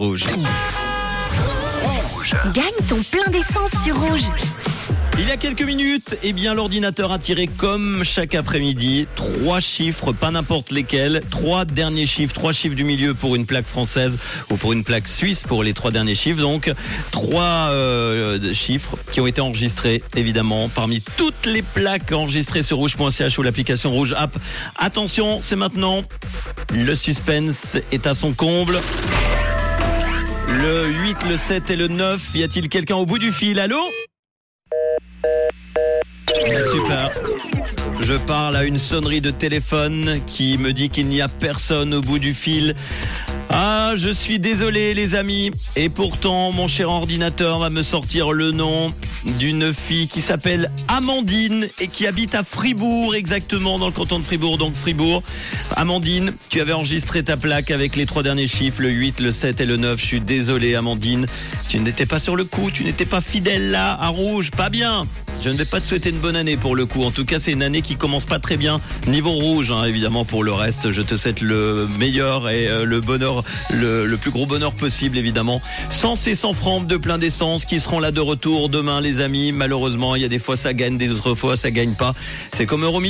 Rouge. Gagne ton plein d'essence sur Rouge. Il y a quelques minutes, eh bien, l'ordinateur a tiré comme chaque après-midi trois chiffres, pas n'importe lesquels, trois derniers chiffres, trois chiffres du milieu pour une plaque française ou pour une plaque suisse pour les trois derniers chiffres. Donc, trois euh, chiffres qui ont été enregistrés, évidemment, parmi toutes les plaques enregistrées sur rouge.ch ou l'application Rouge App. Attention, c'est maintenant. Le suspense est à son comble. Le 8, le 7 et le 9. Y a-t-il quelqu'un au bout du fil? Allô? Super. Je parle à une sonnerie de téléphone qui me dit qu'il n'y a personne au bout du fil. Ah, je suis désolé les amis. Et pourtant, mon cher ordinateur va me sortir le nom d'une fille qui s'appelle Amandine et qui habite à Fribourg, exactement dans le canton de Fribourg, donc Fribourg. Amandine, tu avais enregistré ta plaque avec les trois derniers chiffres, le 8, le 7 et le 9. Je suis désolé Amandine. Tu n'étais pas sur le coup, tu n'étais pas fidèle là, à rouge, pas bien. Je ne vais pas te souhaiter une bonne année pour le coup. En tout cas, c'est une année qui commence pas très bien. Niveau rouge, hein, évidemment, pour le reste, je te souhaite le meilleur et euh, le bonheur, le, plus gros bonheur possible, évidemment. Sans ces 100 francs de plein d'essence qui seront là de retour demain, les amis. Malheureusement, il y a des fois ça gagne, des autres fois ça gagne pas. C'est comme Euro